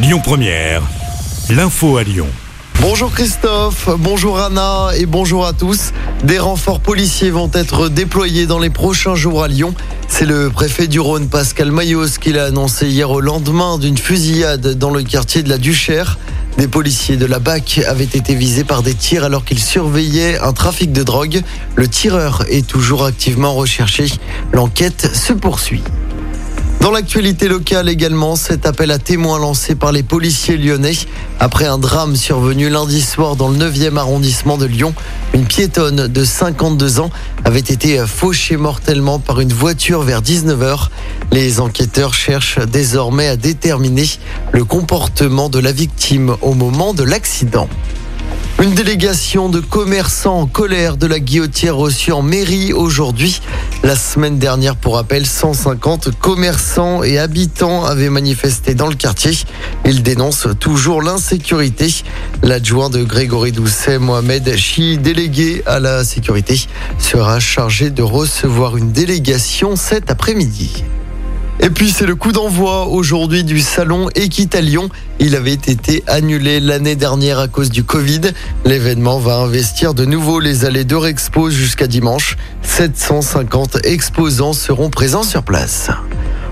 Lyon Première, l'info à Lyon. Bonjour Christophe, bonjour Anna et bonjour à tous. Des renforts policiers vont être déployés dans les prochains jours à Lyon. C'est le préfet du Rhône, Pascal Mayos, qui l'a annoncé hier au lendemain d'une fusillade dans le quartier de la Duchère. Des policiers de la BAC avaient été visés par des tirs alors qu'ils surveillaient un trafic de drogue. Le tireur est toujours activement recherché. L'enquête se poursuit. Dans l'actualité locale également, cet appel à témoins lancé par les policiers lyonnais après un drame survenu lundi soir dans le 9e arrondissement de Lyon. Une piétonne de 52 ans avait été fauchée mortellement par une voiture vers 19h. Les enquêteurs cherchent désormais à déterminer le comportement de la victime au moment de l'accident. Une délégation de commerçants en colère de la guillotière reçue en mairie aujourd'hui. La semaine dernière, pour rappel, 150 commerçants et habitants avaient manifesté dans le quartier. Ils dénoncent toujours l'insécurité. L'adjoint de Grégory Doucet, Mohamed Chi, délégué à la sécurité, sera chargé de recevoir une délégation cet après-midi. Et puis c'est le coup d'envoi aujourd'hui du salon Equitalion. Il avait été annulé l'année dernière à cause du Covid. L'événement va investir de nouveau les allées d'Eurexpo jusqu'à dimanche. 750 exposants seront présents sur place.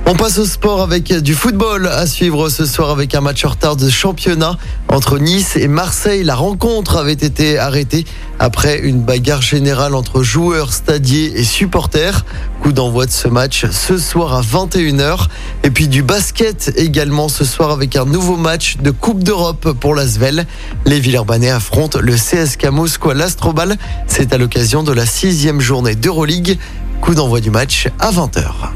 On passe au sport avec du football à suivre ce soir avec un match en retard de championnat entre Nice et Marseille. La rencontre avait été arrêtée après une bagarre générale entre joueurs, stadiers et supporters. Coup d'envoi de ce match ce soir à 21h. Et puis du basket également ce soir avec un nouveau match de Coupe d'Europe pour l'Asvel. Les Villeurbanais affrontent le CSK Moscou à l'Astrobal. C'est à l'occasion de la sixième journée d'Euroleague. Coup d'envoi du match à 20h.